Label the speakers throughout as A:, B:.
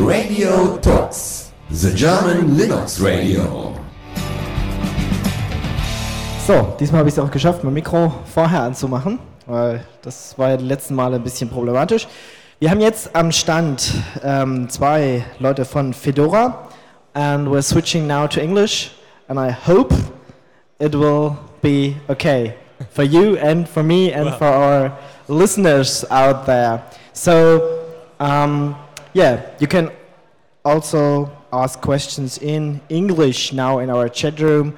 A: Radio Talks, the German Linux Radio.
B: So, diesmal habe ich es auch geschafft, mein Mikro vorher anzumachen, weil das war ja die letzten Male ein bisschen problematisch. Wir haben jetzt am Stand ähm, zwei Leute von Fedora and we're switching now to English and I hope it will be okay for you and for me and
C: Well.
B: for our listeners out there. So, um, yeah, you can also ask questions in English now in our chat room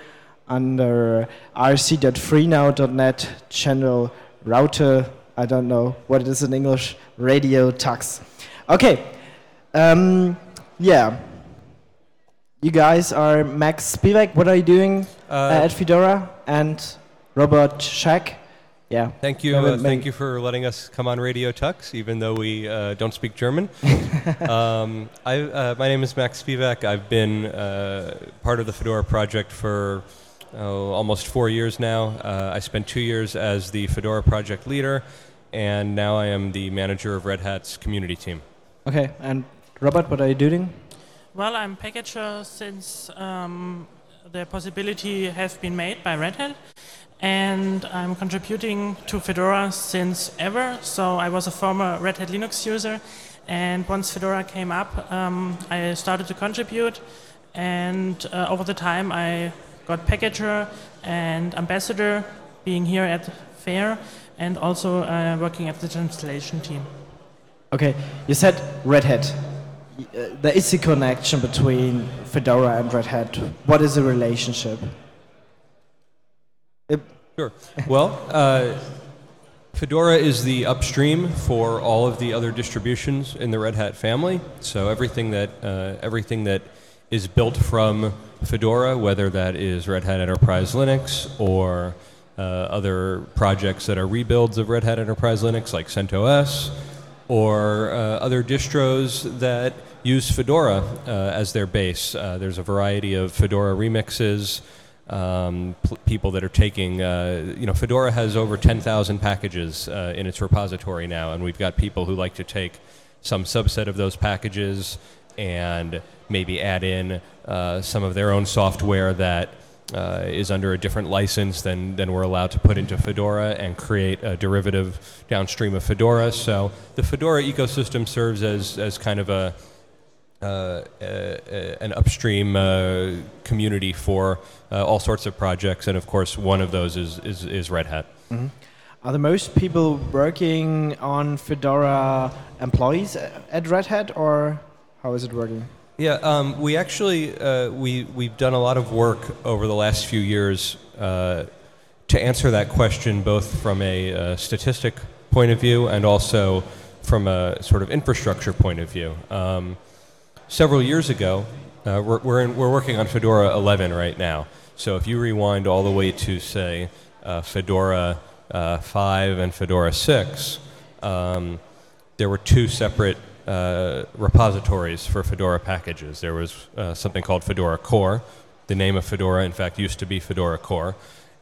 B: under irc.freenode.net channel router. I don't know what it is in English. Radio tux. Okay. Um, yeah. You guys are Max Spevack. What are you doing
C: Uh,
B: at Fedora? And Robert Scheck. Yeah.
C: Thank you. Uh, thank you for letting us come on Radio Tux, even though we uh, don't speak German. um, I, uh, my name is Max Spevack. I've been uh, part of the Fedora project for oh, almost four years now. Uh, I spent two years as the Fedora project leader, and now I am the manager of Red Hat's community team.
B: Okay. And Robert, what are you doing?
D: Well, I'm packager since um, the possibility has been made by Red Hat, and I'm contributing to Fedora since ever. So I was a former Red Hat Linux user, and once Fedora came up, um, I started to contribute, and uh, over the time I got packager and ambassador, being here at Fair, and also uh, working at the translation team.
B: Okay, you said Red Hat. Uh, there is a connection between Fedora and Red Hat. What is the relationship?
C: Sure. Well, uh, Fedora is the upstream for all of the other distributions in the Red Hat family. So everything that uh, everything that is built from Fedora, whether that is Red Hat Enterprise Linux or uh, other projects that are rebuilds of Red Hat Enterprise Linux, like CentOS, or uh, other distros that use Fedora uh, as their base. Uh, there's a variety of Fedora remixes um, pl- people that are taking, uh, you know, Fedora has over 10,000 packages uh, in its repository now, and we've got people who like to take some subset of those packages and maybe add in uh, some of their own software that uh, is under a different license than, than we're allowed to put into Fedora and create a derivative downstream of Fedora. So the Fedora ecosystem serves as, as kind of a, uh, uh, an upstream uh, community for uh, all sorts of projects, and of course, one of those is, is, is Red Hat.
B: Are the most people working on Fedora employees at Red Hat, or how is it working?
C: Yeah, um, we actually uh, we we've done a lot of work over the last few years uh, to answer that question, both from a uh, statistic point of view and also from a sort of infrastructure point of view. Um, several years ago, uh, we're we're, in, we're working on Fedora 11 right now. So if you rewind all the way to say uh, Fedora uh, 5 and Fedora 6. Um, there were two separate uh, repositories for Fedora packages. There was uh, something called Fedora Core. The name of Fedora, in fact, used to be Fedora Core.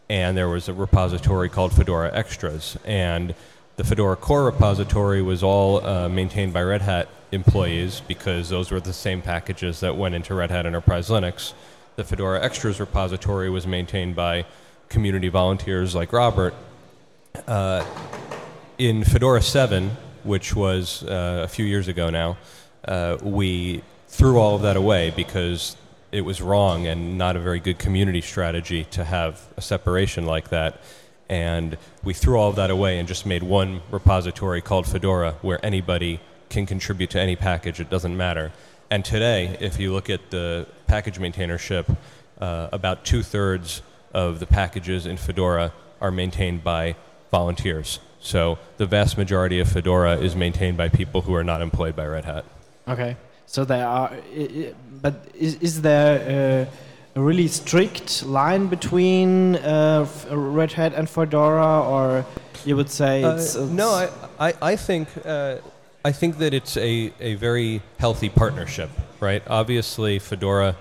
C: And there was a repository called Fedora Extras. And the Fedora Core repository was all uh, maintained by Red Hat employees because those were the same packages that went into Red Hat Enterprise Linux. The Fedora Extras repository was maintained by community volunteers like Robert. Uh, in Fedora 7, which was uh, a few years ago now, uh, we threw all of that away because it was wrong and not a very good community strategy to have a separation like that. And we threw all of that away and just made one repository called Fedora where anybody can contribute to any package, it doesn't matter. And today, if you look at the package maintainership, uh, about two thirds of the packages in Fedora are maintained by volunteers. So the vast majority of Fedora is maintained by people who are not employed by Red Hat.
B: Okay. So there are, but is, is there a, really strict line between uh, Red Hat and Fedora, or you would say it's,
C: Uh,
B: it's
C: no, I, I, I think uh, I think that it's a, a very healthy partnership, right? Obviously, Fedora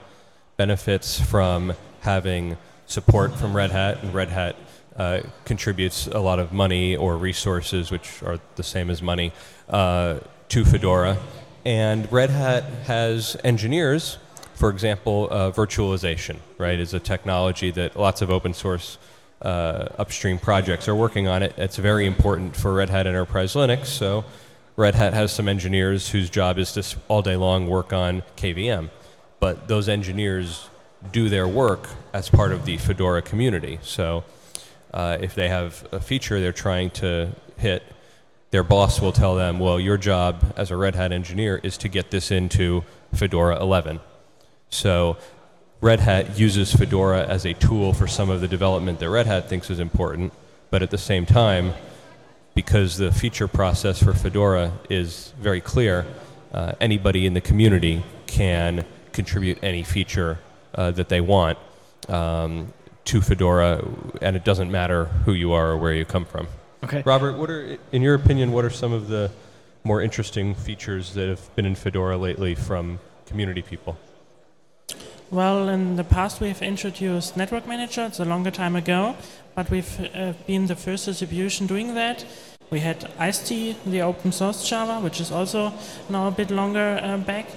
C: benefits from having support from Red Hat, and Red Hat uh, contributes a lot of money or resources, which are the same as money, uh, to Fedora. And Red Hat has engineers, for example, uh, virtualization, right, is a technology that lots of open source uh, upstream projects are working on it. It's very important for Red Hat Enterprise Linux. So Red Hat has some engineers whose job is to all day long work on KVM. But those engineers do their work as part of the Fedora community. So uh, if they have a feature they're trying to hit, their boss will tell them, well, your job as a Red Hat engineer is to get this into Fedora 11. So Red Hat uses Fedora as a tool for some of the development that Red Hat thinks is important, but at the same time, because the feature process for Fedora is very clear, uh, anybody in the community can contribute any feature uh, that they want um, to Fedora, and it doesn't matter who you are or where you come from.
B: Okay.
C: Robert, what are, in your opinion, what are some of the more interesting features that have been in Fedora lately from community people?
D: Well, in the past we've introduced Network Manager. It's a longer time ago, but we've uh, been the first distribution doing that. We had IcedTea, the open source Java, which is also now a bit longer uh, back.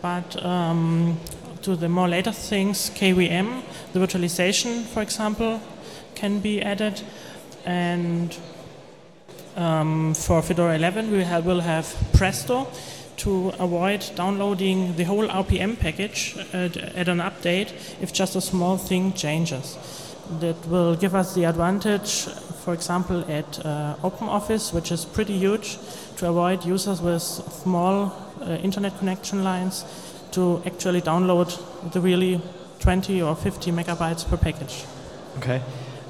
D: But um, to the more later things, KVM, the virtualization, for example, can be added. And um, for Fedora 11, we have, will have Presto to avoid downloading the whole RPM package at, at an update if just a small thing changes. That will give us the advantage, for example, at uh, OpenOffice, which is pretty huge, to avoid users with small uh, internet connection lines to actually download the really 20 or 50 megabytes per package.
B: Okay.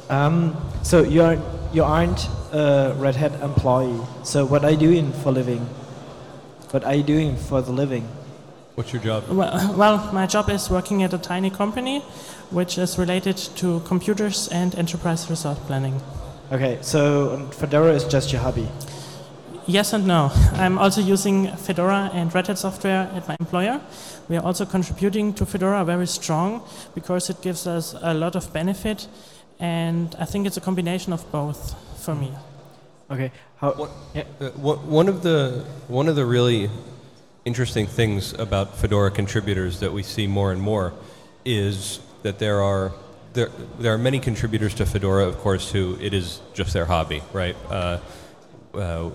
B: Um, so you aren't you aren't a Red Hat employee. So what are you doing for living? What are you doing for the living?
C: What's your job?
D: Well, well, my job is working at a tiny company which is related to computers and enterprise resource planning.
B: Okay. So um, Fedora is just your hobby.
D: Yes and no. I'm also using Fedora and Red Hat software at my employer. We are also contributing to Fedora very strong because it gives us a lot of benefit, and I think it's a combination of both for me.
B: Okay. How?
C: What-
B: Yeah.
C: Uh, wha- one of the one of the really interesting things about Fedora contributors that we see more and more is that there are there, there are many contributors to Fedora, of course, who it is just their hobby, right? Uh, uh,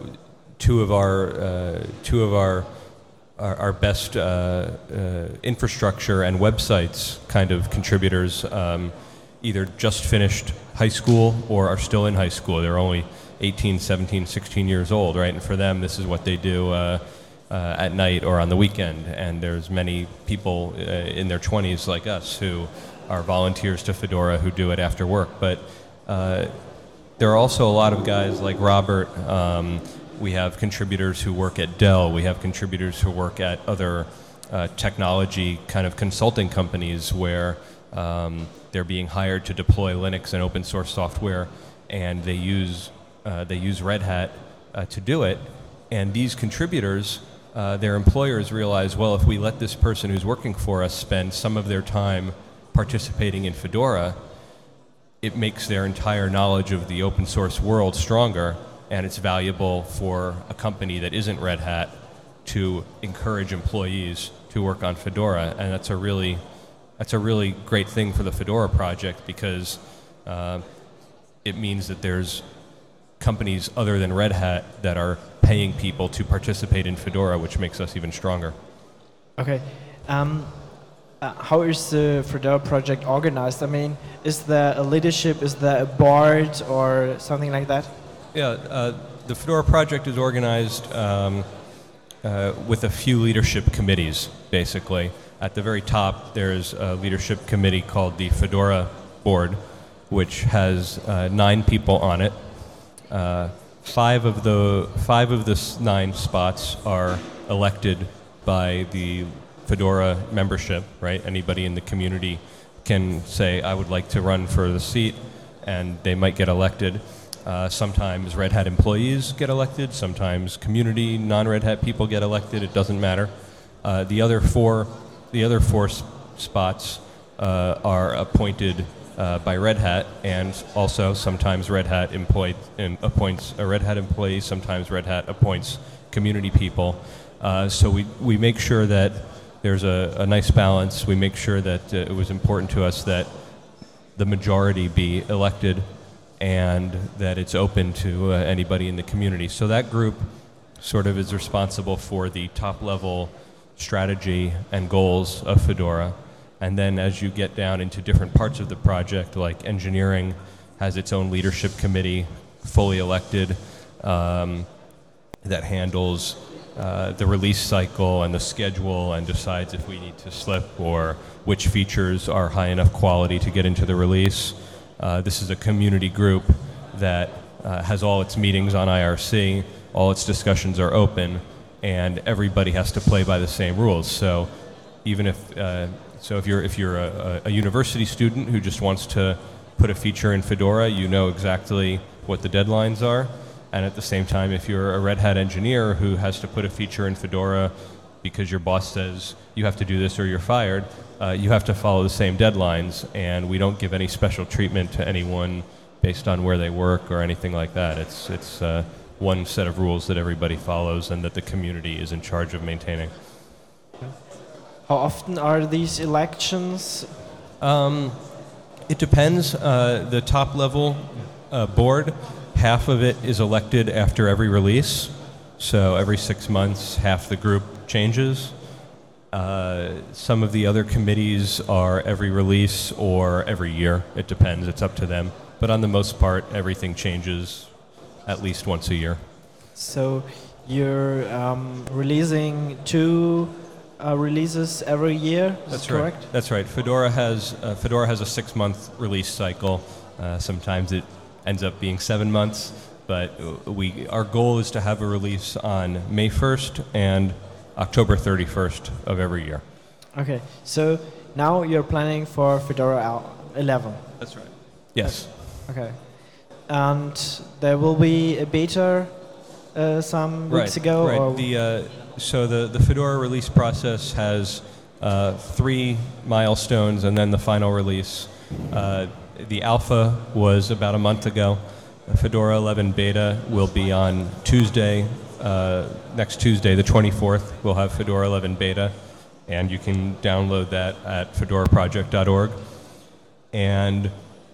C: two of our uh, two of our our, our best uh, uh, infrastructure and websites kind of contributors um, either just finished high school or are still in high school. They're only 18, 17, 16 years old, right? And for them, this is what they do uh, uh, at night or on the weekend. And there's many people uh, in their 20s like us who are volunteers to Fedora who do it after work. But uh, there are also a lot of guys like Robert. Um, we have contributors who work at Dell. We have contributors who work at other uh, technology kind of consulting companies where um, they're being hired to deploy Linux and open source software, and they use uh, they use Red Hat uh, to do it. And these contributors, uh, their employers realize, well, if we let this person who's working for us spend some of their time participating in Fedora, it makes their entire knowledge of the open source world stronger, and it's valuable for a company that isn't Red Hat to encourage employees to work on Fedora, and that's a really that's a really great thing for the Fedora project because uh, it means that there's companies other than Red Hat that are paying people to participate in Fedora, which makes us even stronger.
B: Okay. Um, uh, how is the Fedora project organized? I mean, is there a leadership? Is there a board or something like that?
C: Yeah, uh, the Fedora project is organized um, uh, with a few leadership committees, basically. At the very top, there's a leadership committee called the Fedora Board, which has uh, nine people on it. Uh, five of the five of the nine spots are elected by the Fedora membership. Right, anybody in the community can say, "I would like to run for the seat," and they might get elected. Uh, sometimes Red Hat employees get elected. Sometimes community non-Red Hat people get elected. It doesn't matter. Uh, the other four, the other four s- spots uh, are appointed uh, by Red Hat, and also sometimes Red Hat employed, em- appoints a Red Hat employee. Sometimes Red Hat appoints community people. Uh, so we, we make sure that there's a, a nice balance. We make sure that uh, it was important to us that the majority be elected and that it's open to uh, anybody in the community. So that group sort of is responsible for the top level strategy and goals of Fedora. And then as you get down into different parts of the project, like engineering has its own leadership committee, fully elected, um, that handles uh, the release cycle and the schedule and decides if we need to slip or which features are high enough quality to get into the release. Uh, this is a community group that uh, has all its meetings on IRC, all its discussions are open, and everybody has to play by the same rules. So even if uh, so, if you're if you're a, a university student who just wants to put a feature in Fedora, you know exactly what the deadlines are. And at the same time, if you're a Red Hat engineer who has to put a feature in Fedora because your boss says you have to do this or you're fired, uh, you have to follow the same deadlines. And we don't give any special treatment to anyone based on where they work or anything like that. It's, it's uh, one set of rules that everybody follows and that the community is in charge of maintaining.
B: How often are these elections?
C: Um, it depends. Uh, the top level uh, board, half of it is elected after every release. So every six months, half the group changes. Uh, some of the other committees are every release or every year. It depends. It's up to them. But on the most part, everything changes at least once a year.
B: So you're um, releasing two uh, releases every year. Is
C: That's
B: correct.
C: right. That's right. Fedora has uh, Fedora has a six-month release cycle. Uh, sometimes it ends up being seven months, but uh, we our goal is to have a release on May 1st and October 31st of every year.
B: Okay. So now you're planning for Fedora 11.
C: That's right. Yes.
B: Okay. And there will be a beta uh, some weeks
C: right.
B: ago.
C: Right.
B: Or
C: The uh, so the the Fedora release process has uh, three milestones and then the final release. Uh, the alpha was about a month ago. The Fedora 11 beta will be on Tuesday, uh, next Tuesday, the 24th. We'll have Fedora 11 beta, and you can download that at fedoraproject.org. And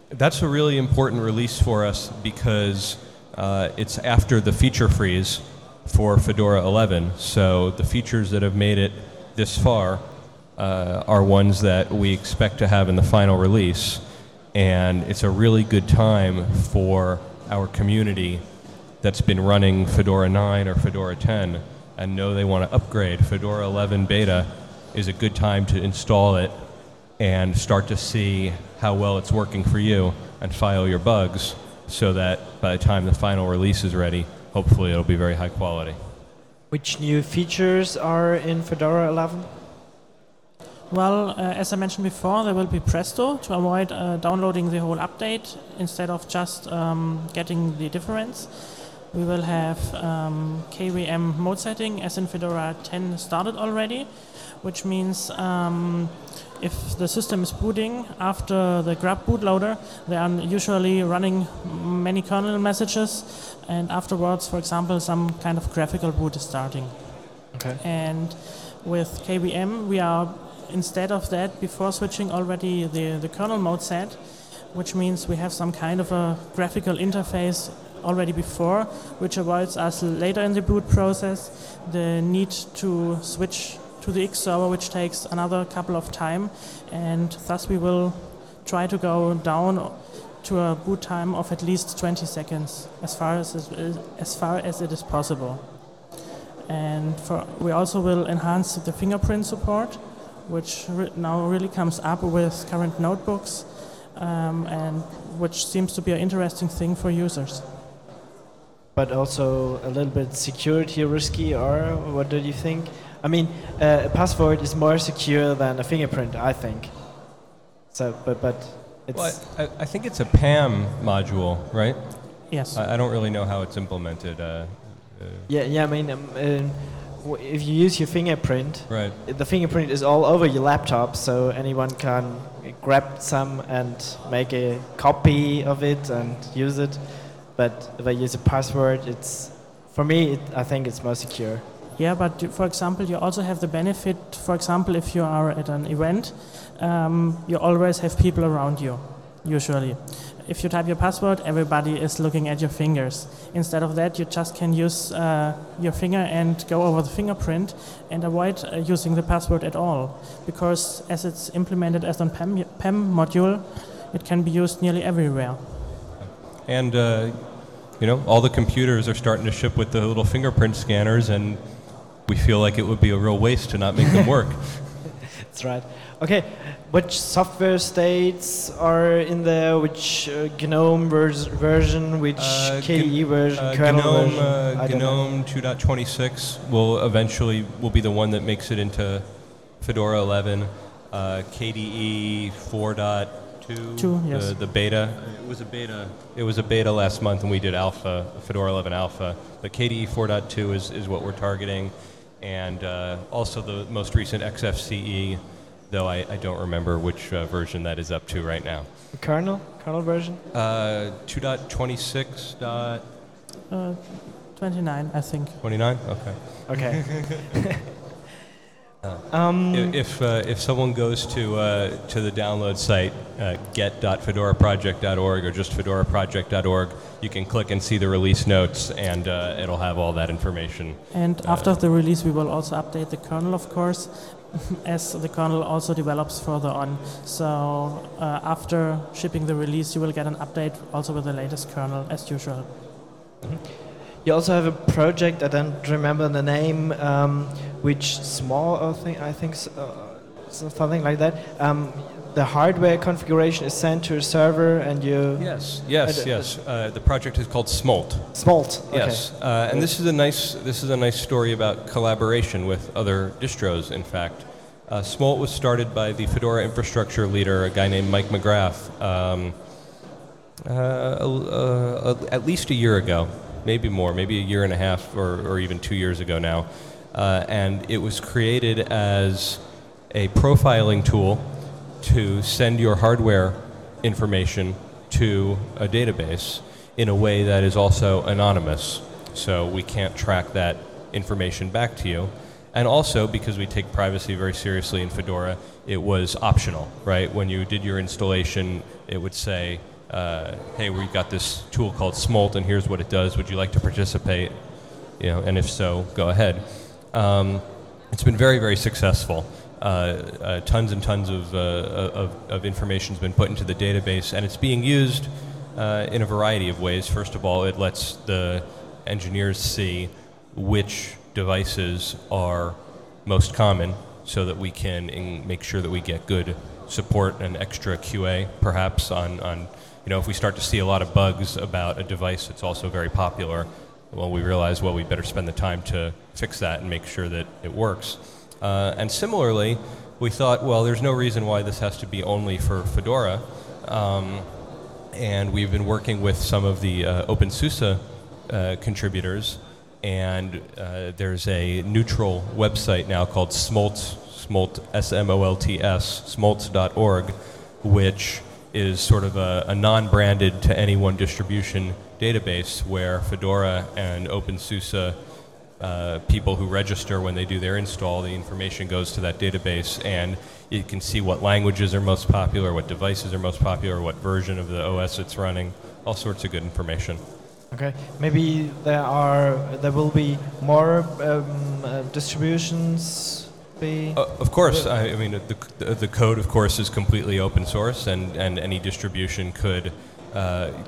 C: that's a really important release for us because uh, it's after the feature freeze for Fedora 11. So the features that have made it this far uh, are ones that we expect to have in the final release. And it's a really good time for our community that's been running Fedora 9 or Fedora 10 and know they want to upgrade. Fedora 11 beta is a good time to install it and start to see how well it's working for you and file your bugs so that by the time the final release is ready, hopefully it'll be very high quality.
B: which new features are in Fedora 11?
D: Well, uh, as I mentioned before, there will be Presto to avoid uh, downloading the whole update instead of just um, getting the difference. We will have um, KMS mode setting as in Fedora 10 started already, which means um, if the system is booting after the grub bootloader, they are usually running many kernel messages, and afterwards, for example, some kind of graphical boot is starting.
B: Okay.
D: And with KMS, we are instead of that before switching already the, the kernel mode set, which means we have some kind of a graphical interface already before, which avoids us later in the boot process the need to switch to the X server, which takes another couple of time, and thus we will try to go down to a boot time of at least 20 seconds, as far as as far as it is possible. And for, we also will enhance the fingerprint support, which re- now really comes up with current notebooks, um, and which seems to be an interesting thing for users.
B: But also a little bit security risky, or what do you think? I mean, uh, a password is more secure than a fingerprint, I think. So, but but it's
C: Well, I, I think it's a PAM module, right?
D: Yes.
C: I, I don't really know how it's implemented. Uh, uh,
B: yeah yeah. I mean, um, um, w- if you use your fingerprint,
C: right.
B: the fingerprint is all over your laptop, so anyone can grab some and make a copy of it and use it. But if I use a password, it's for me. It, I think it's more secure.
D: Yeah, but for example, you also have the benefit. For example, if you are at an event, um, you always have people around you. Usually, if you type your password, everybody is looking at your fingers. Instead of that, you just can use uh, your finger and go over the fingerprint and avoid uh, using the password at all, because as it's implemented as a PAM, PAM module, it can be used nearly everywhere.
C: And uh, you know, all the computers are starting to ship with the little fingerprint scanners, and we feel like it would be a real waste to not make them work.
B: That's right. Okay, which software states are in there? Which uh, GNOME vers- version? Which
C: Uh,
B: KDE version?
C: Uh,
B: kernel
C: GNOME,
B: version?
C: uh,
B: I don't know.
C: GNOME 2.26 will eventually will be the one that makes it into Fedora 11. Uh, KDE 4.2,
D: Two, yes.
C: the, the beta. It was a beta. It was a beta last month, and we did alpha, Fedora 11 alpha. But KDE 4.2 is, is what we're targeting, and uh, also the most recent XFCE, though I, I don't remember which uh, version that is up to right now.
B: Kernel? Kernel version?
C: Uh, 2.26. Dot
D: Uh, 29, I think.
C: 29? Okay.
B: Okay. um,
C: If, uh, if someone goes to, uh, to the download site, uh, get.fedoraproject.org or just fedoraproject.org, you can click and see the release notes, and uh, it'll have all that information.
D: And after the release, we will also update the kernel, of course, as the kernel also develops further on. So uh, after shipping the release, you will get an update also with the latest kernel, as usual.
B: you also have a project, I don't remember the name, um, which small, I think, I think uh, something like that. Um, the hardware configuration is sent to a server and you...
C: Yes, yes, yes. Uh, the project is called Smolt.
B: Smolt. Okay.
C: Yes, uh, and this is a nice this is a nice story about collaboration with other distros. In fact, uh, Smolt was started by the Fedora infrastructure leader, a guy named Mike McGrath, um, uh, uh, uh, at least a year ago, maybe more, maybe a year and a half, or, or even two years ago now. Uh, and it was created as a profiling tool to send your hardware information to a database in a way that is also anonymous. So we can't track that information back to you. And also, because we take privacy very seriously in Fedora, it was optional, right? When you did your installation, it would say, uh, hey, we've got this tool called Smolt, and here's what it does. Would you like to participate? You know, and if so, go ahead. Um, it's been very, very successful. Uh, uh, tons and tons of, uh, of, of information has been put into the database, and it's being used uh, in a variety of ways. First of all, it lets the engineers see which devices are most common so that we can in- make sure that we get good support and extra QA, perhaps, on, on, you know, if we start to see a lot of bugs about a device that's also very popular, well, we realize, well, we better spend the time to fix that and make sure that it works. Uh, and similarly, we thought, well, there's no reason why this has to be only for Fedora. Um, and we've been working with some of the uh, OpenSUSE uh, contributors, and uh, there's a neutral website now called Smolt, Smolt, S-M-O-L-T-S, smolts.org, which is sort of a, a non-branded to any one distribution database where Fedora and OpenSUSE uh, people who register when they do their install, the information goes to that database, and you can see what languages are most popular, what devices are most popular, what version of the OS it's running, all sorts of good information.
B: Okay, maybe there are there will be more um, uh, distributions. Be
C: Uh, of course, I, I mean, the, the, the code, of course, is completely open source, and, and any distribution could,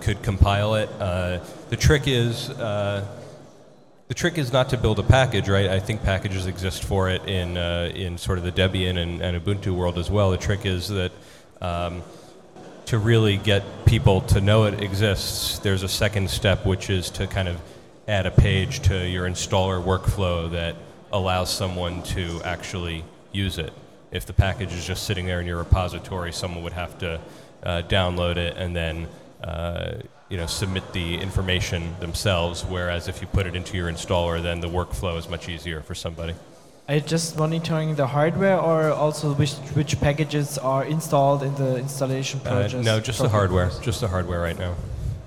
C: could compile it. Uh, the trick is. Uh, the trick is not to build a package, right? I think packages exist for it in, uh, in sort of the Debian and, and Ubuntu world as well. The trick is that um, to really get people to know it exists, there's a second step, which is to kind of add a page to your installer workflow that allows someone to actually use it. If the package is just sitting there in your repository, someone would have to uh, download it and then uh, you know, submit the information themselves. Whereas if you put it into your installer, then the workflow is much easier for somebody.
B: are you just monitoring the hardware or also which which packages are installed in the installation
C: Uh,
B: process?
C: no, just the
B: process?
C: hardware. Just the hardware right now.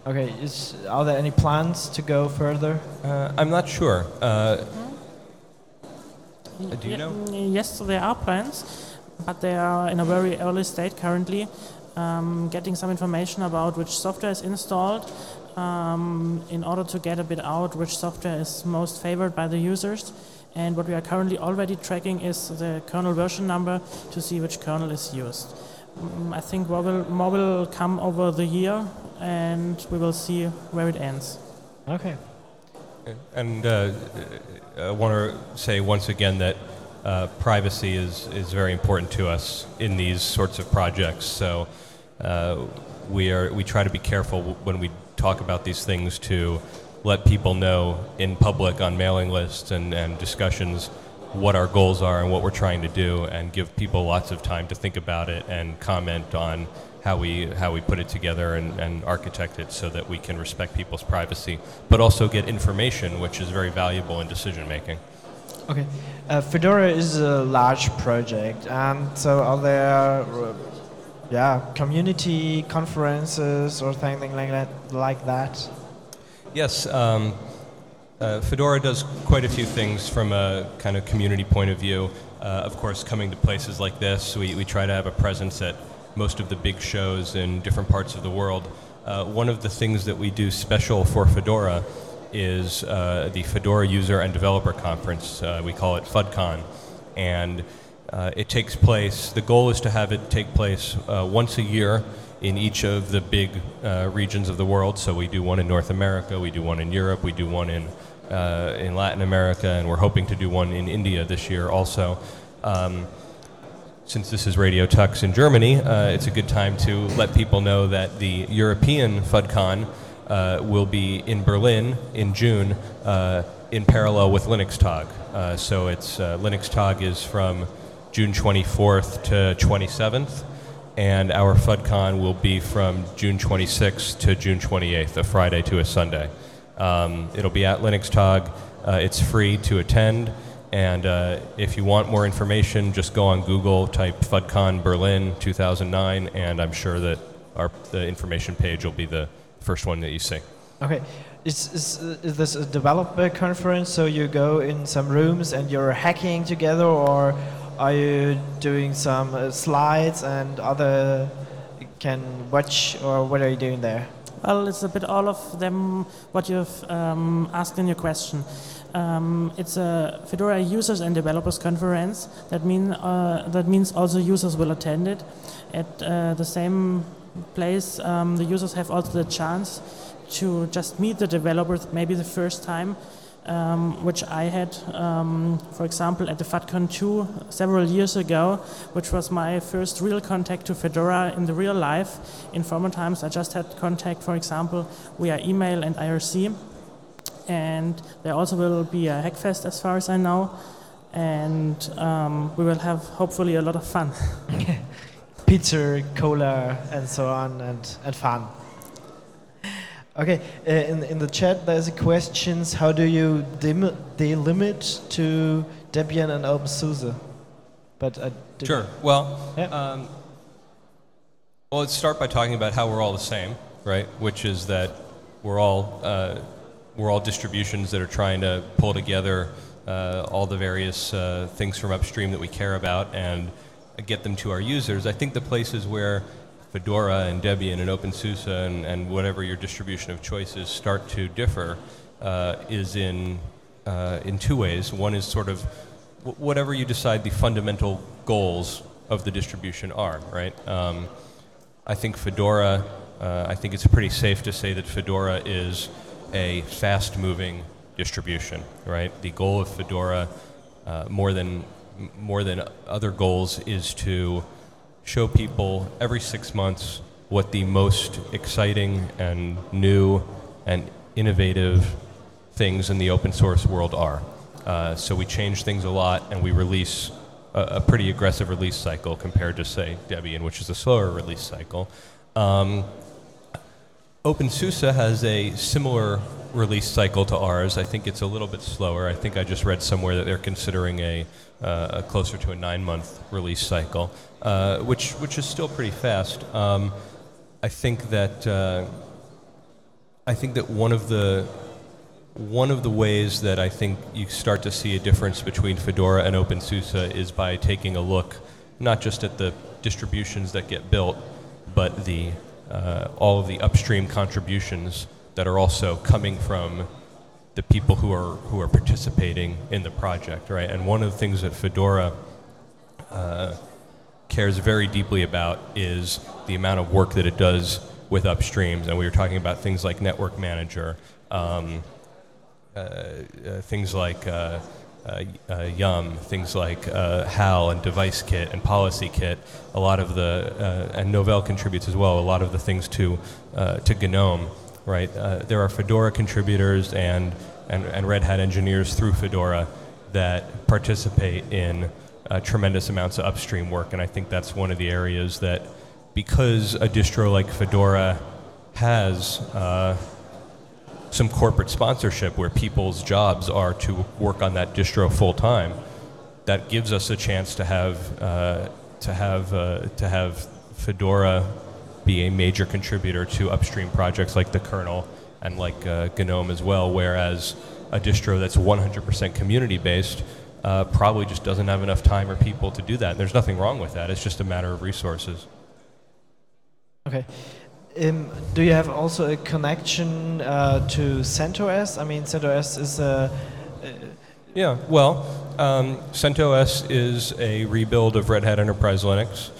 B: Okay, is, are there any plans to go further?
C: Uh, I'm not sure. Uh, Uh, do you know?
D: mm, Yes, there are plans, but they are in a very early state currently. Um, getting some information about which software is installed um, in order to get a bit out which software is most favored by the users. And what we are currently already tracking is the kernel version number to see which kernel is used. Mm, I think more will, more will come over the year, and we will see where it ends.
B: Okay.
C: And uh, I want to say once again that uh, privacy is, is very important to us in these sorts of projects. So uh, we, are, we try to be careful when we talk about these things to let people know in public on mailing lists and, and discussions what our goals are and what we're trying to do and give people lots of time to think about it and comment on how we how we put it together and, and architect it so that we can respect people's privacy but also get information which is very valuable in decision making
B: Okay. Uh, Fedora is a large project, and so are there, uh, yeah, community conferences or something like that, like that.
C: yes um, uh, Fedora does quite a few things from a kind of community point of view. Uh, of course, coming to places like this, we, we try to have a presence at most of the big shows in different parts of the world. Uh, one of the things that we do special for Fedora is uh, the Fedora User and Developer Conference. Uh, we call it FUDCon. And uh, it takes place, the goal is to have it take place uh, once a year in each of the big uh, regions of the world. So we do one in North America, we do one in Europe, we do one in, in Latin America, and we're hoping to do one in India this year also. Um, since this is Radio Tux in Germany, uh, it's a good time to let people know that the European FUDCon uh, will be in Berlin in June uh, in parallel with Linux Tag. Uh, so it's uh, Linux Tag is from June 24th to 27th, and our FUDCon will be from June 26th to June 28th, a Friday to a Sunday. Um, it'll be at Linux Tag. Uh, it's free to attend. And uh, if you want more information, just go on Google, type FUDCon Berlin 2009, and I'm sure that our, the information page will be the first one that you see.
B: Okay. Is, is, uh, is this a developer conference? So you go in some rooms and you're hacking together, or are you doing some uh, slides and other can watch, or what are you doing there?
D: Well, it's a bit all of them what you've um, asked in your question. Um, it's a Fedora users and developers conference. That mean uh, that means also users will attend it. At uh, the same place, um, the users have also the chance to just meet the developers, maybe the first time, um, which I had, um, for example, at the FUDCon 2 several years ago, which was my first real contact to Fedora in the real life. In former times, I just had contact, for example, via email and IRC. And there also will be a Hackfest, as far as I know. And um, we will have hopefully a lot of fun.
B: Pizza, cola, and so on, and, and fun. Okay, uh, in, in the chat there's a questions, how do you dim- delimit to Debian and OpenSUSE? But I
C: Sure. Well,
B: Yeah.
C: um, well, let's start by talking about how we're all the same, right? Which is that we're all uh, we're all distributions that are trying to pull together uh, all the various uh, things from upstream that we care about and get them to our users. I think the places where Fedora and Debian and OpenSUSE and, and whatever your distribution of choices start to differ uh, is in uh, in two ways. One is sort of wh- whatever you decide the fundamental goals of the distribution are, right? Um, I think Fedora, uh, I think it's pretty safe to say that Fedora is a fast moving distribution, right? The goal of Fedora, uh, more, than, more than other goals, is to show people every six months what the most exciting and new and innovative things in the open source world are. Uh, so we change things a lot and we release a, a pretty aggressive release cycle compared to, say, Debian, which is a slower release cycle. Um, OpenSUSE has a similar release cycle to ours. I think it's a little bit slower. I think I just read somewhere that they're considering a, uh, a closer to a nine-month release cycle, uh, which which is still pretty fast. Um, I think that uh, I think that one of the one of the ways that I think you start to see a difference between Fedora and OpenSUSE is by taking a look not just at the distributions that get built, but the uh, all of the upstream contributions that are also coming from the people who are who are participating in the project, right? And one of the things that Fedora uh, cares very deeply about is the amount of work that it does with upstreams. And we were talking about things like Network Manager, um, uh, uh, things like uh, uh, uh, Yum, things like HAL and Device Kit and Policy Kit. A lot of the and Novell contributes as well. A lot of the things to to GNOME, right? Uh, there are Fedora contributors and, and and Red Hat engineers through Fedora that participate in uh, tremendous amounts of upstream work, and I think that's one of the areas that, because a distro like Fedora has uh, some corporate sponsorship where people's jobs are to work on that distro full time, that gives us a chance to have uh, to have uh, to have Fedora be a major contributor to upstream projects like the kernel and like uh, GNOME as well. Whereas a distro that's 100% community based uh, probably just doesn't have enough time or people to do that. And there's nothing wrong with that. It's just a matter of resources.
B: Okay. Um, do you have also a connection uh, to CentOS? I mean, CentOS is a.
C: Yeah, well, um, CentOS is a rebuild of Red Hat Enterprise Linux,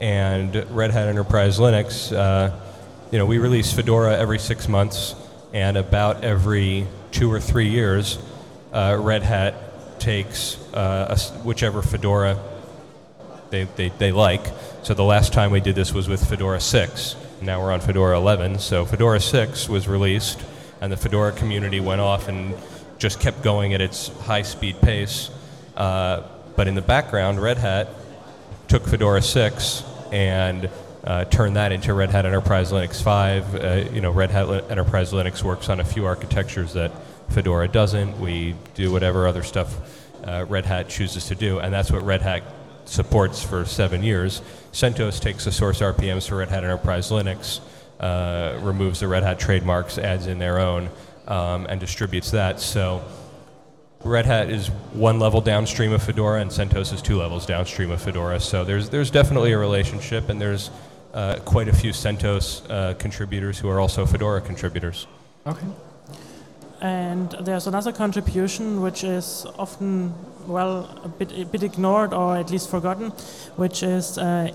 C: and Red Hat Enterprise Linux, uh, you know, we release Fedora every six months, and about every two or three years, uh, Red Hat takes uh, a whichever Fedora they, they, they like. So the last time we did this was with Fedora 6. Now we're on Fedora 11. So Fedora 6 was released, and the Fedora community went off and just kept going at its high speed pace. Uh, but in the background, Red Hat took Fedora 6 and uh, turned that into Red Hat Enterprise Linux 5. Uh, you know, Red Hat Li- Enterprise Linux works on a few architectures that Fedora doesn't. We do whatever other stuff uh, Red Hat chooses to do, and that's what Red Hat supports for seven years. CentOS takes the source RPMs for Red Hat Enterprise Linux, uh, removes the Red Hat trademarks, adds in their own, um, and distributes that. So Red Hat is one level downstream of Fedora, and CentOS is two levels downstream of Fedora. So there's there's definitely a relationship, and there's uh, quite a few CentOS uh, contributors who are also Fedora contributors.
B: Okay.
D: And there's another contribution which is often, well, a bit, a bit ignored or at least forgotten, which is uh,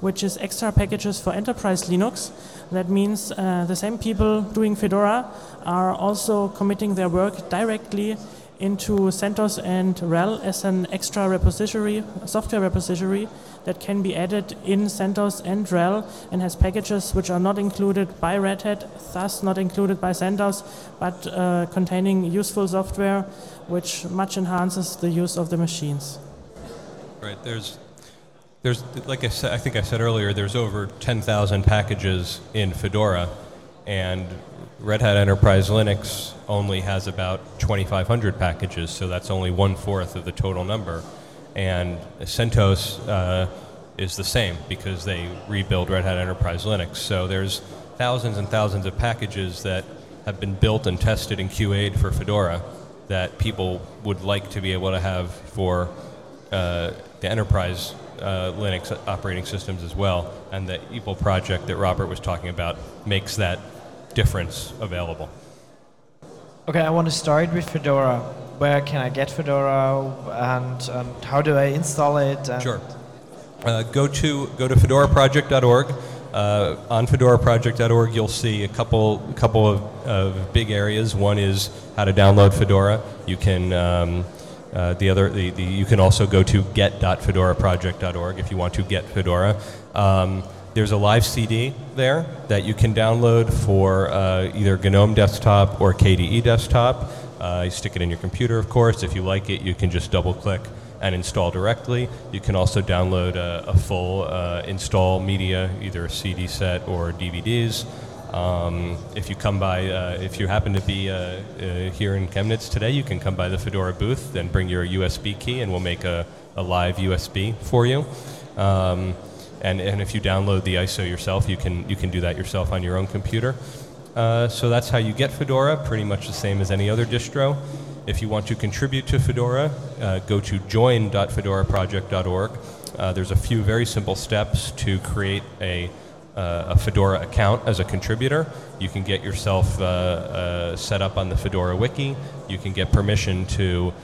D: which is extra packages for enterprise Linux. That means uh, the same people doing Fedora are also committing their work directly into CentOS and RHEL as an extra repository, software repository that can be added in CentOS and RHEL and has packages which are not included by Red Hat, thus not included by CentOS, but uh, containing useful software which much enhances the use of the machines.
C: Right. There's, there's like I said, I think I said earlier, there's over 10,000 packages in Fedora, and Red Hat Enterprise Linux only has about 2,500 packages, so that's only one fourth of the total number. And CentOS uh, is the same because they rebuild Red Hat Enterprise Linux. So there's thousands and thousands of packages that have been built and tested and QA'd for Fedora that people would like to be able to have for uh, the enterprise uh, Linux operating systems as well. And the EPEL project that Robert was talking about makes that difference available.
B: Okay, I want to start with Fedora. Where can I get Fedora, and, and how do I install it?
C: Sure. Uh, go to go to fedoraproject.org. Uh, on fedoraproject.org, you'll see a couple couple of, of big areas. One is how to download Fedora. You can um, uh, the other the, the, you can also go to get.fedoraproject.org if you want to get Fedora. Um, there's a live CD there that you can download for uh, either GNOME desktop or KDE desktop. Uh, you stick it in your computer, of course. If you like it, you can just double click and install directly. You can also download a, a full uh, install media, either a CD set or DVDs. Um, if you come by, uh, if you happen to be uh, uh, here in Chemnitz today, you can come by the Fedora booth and bring your USB key, and we'll make a, a live USB for you. Um, and, and if you download the ISO yourself, you can you can do that yourself on your own computer. Uh, so that's how you get Fedora, pretty much the same as any other distro. If you want to contribute to Fedora, uh, go to join.fedoraproject.org. Uh, there's a few very simple steps to create a, uh, a Fedora account as a contributor. You can get yourself uh, uh, set up on the Fedora wiki. You can get permission to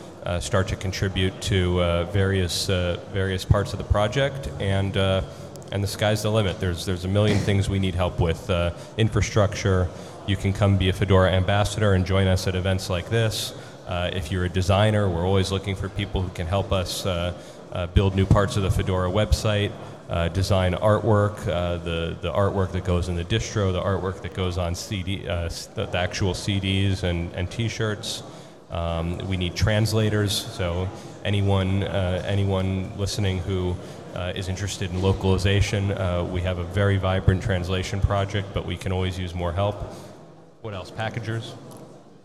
C: start to contribute to various various parts of the project, and and the sky's the limit. There's there's a million things we need help with. Uh, infrastructure. You can come be a Fedora ambassador and join us at events like this. Uh, if you're a designer, we're always looking for people who can help us uh, uh, build new parts of the Fedora website, uh, design artwork, uh, the, the artwork that goes in the distro, the artwork that goes on CD, the, the actual CDs and, and t-shirts. Um, we need translators, so anyone, anyone listening who uh, is interested in localization, uh, we have a very vibrant translation project, but we can always use more help. What else? Packagers?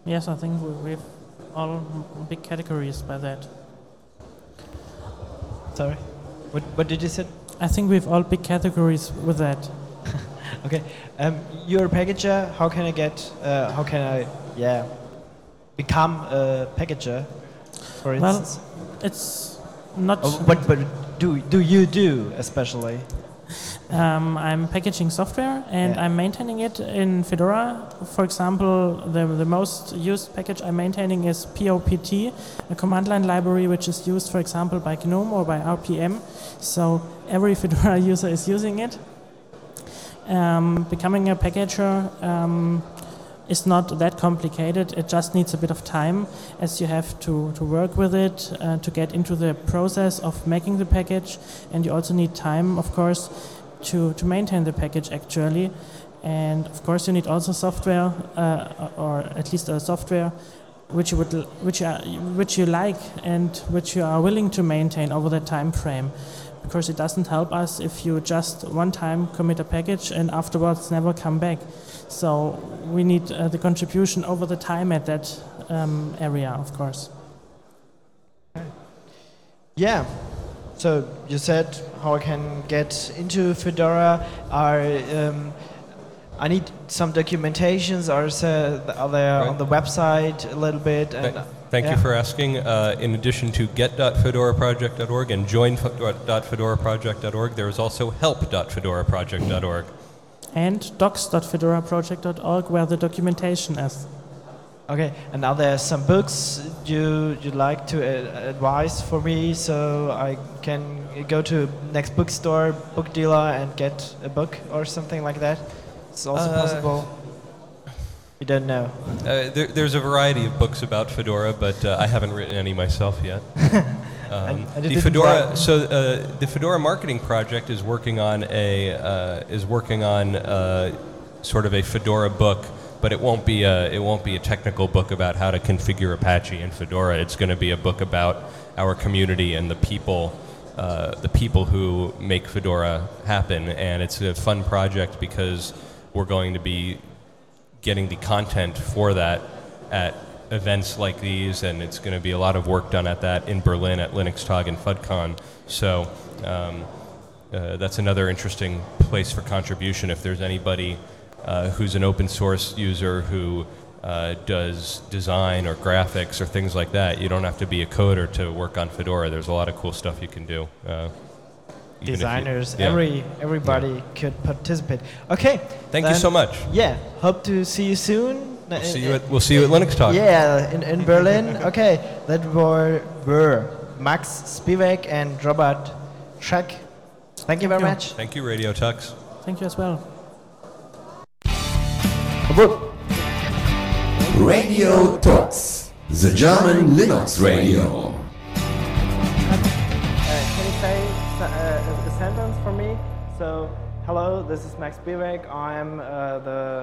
D: Yes, I think we, we have all big categories by that.
B: Sorry. What, what did you say?
D: I think we have all big categories with that.
B: Okay. Um, you're a packager. How can I get? Uh, how can I? Yeah. Become a packager, for instance?
D: Well,
B: instance.
D: It's not.
B: Oh, what but do do you do especially?
D: Um, I'm packaging software and
B: Yeah.
D: I'm maintaining it in Fedora. For example, the, the most used package I'm maintaining is POPT, a command line library which is used, for example, by GNOME or by RPM. So every Fedora user is using it. Um, becoming a packager um, is not that complicated. It just needs a bit of time as you have to, to work with it, uh, to get into the process of making the package. And you also need time, of course, to, to maintain the package actually. And of course, you need also software, uh, or at least a software which you would, which you, are, which you like and which you are willing to maintain over the time frame. Because it doesn't help us if you just one time commit a package and afterwards never come back. So we need uh, the contribution over the time at that um, area, of course.
B: Yeah. So you said how I can get into Fedora. Are um, I need some documentations? Are there, are there on the website a little bit? And
C: Th- Thank
B: yeah.
C: you for asking. Uh, in addition to get.fedoraproject.org and join.fedoraproject.org, there is also help.fedoraproject.org.
D: And docs.fedoraproject.org, where the documentation is.
B: Okay, and are there some books you you'd like to uh, advise for me so I can go to next bookstore, book dealer, and get a book or something like that? It's also
C: Uh,
B: possible. You don't know.
C: Uh, there, there's a variety of books about Fedora, but uh, I haven't written any myself yet. Um,
B: And- and it
C: the Fedora, so uh, the Fedora Marketing Project is working on a uh, is working on uh, sort of a Fedora book, but it won't be a it won't be a technical book about how to configure Apache in Fedora. It's going to be a book about our community and the people uh, the people who make Fedora happen, and it's a fun project because we're going to be getting the content for that at events like these, and it's going to be a lot of work done at that in Berlin at Linux Tag and FUDCon. So um, uh, that's another interesting place for contribution. If there's anybody uh, who's an open source user who uh, does design or graphics or things like that, you don't have to be a coder to work on Fedora. There's a lot of cool stuff you can do. Uh, even you-
B: Designers,
C: yeah.
B: every everybody could participate. Okay.
C: Thank you so much.
B: Yeah. Hope to see you soon.
C: We'll see you at, we'll see you at Linux Tag.
B: Yeah, in, in Berlin. okay, that were, were Max Spevack and Robert Scheck. Thank you very
D: you.
B: much.
C: Thank you, Radio Tux.
D: Thank you as well.
A: Radio Tux, the German Linux radio.
B: Uh, can you say uh, a sentence for me? So, hello, this is Max Spevack. I'm uh, the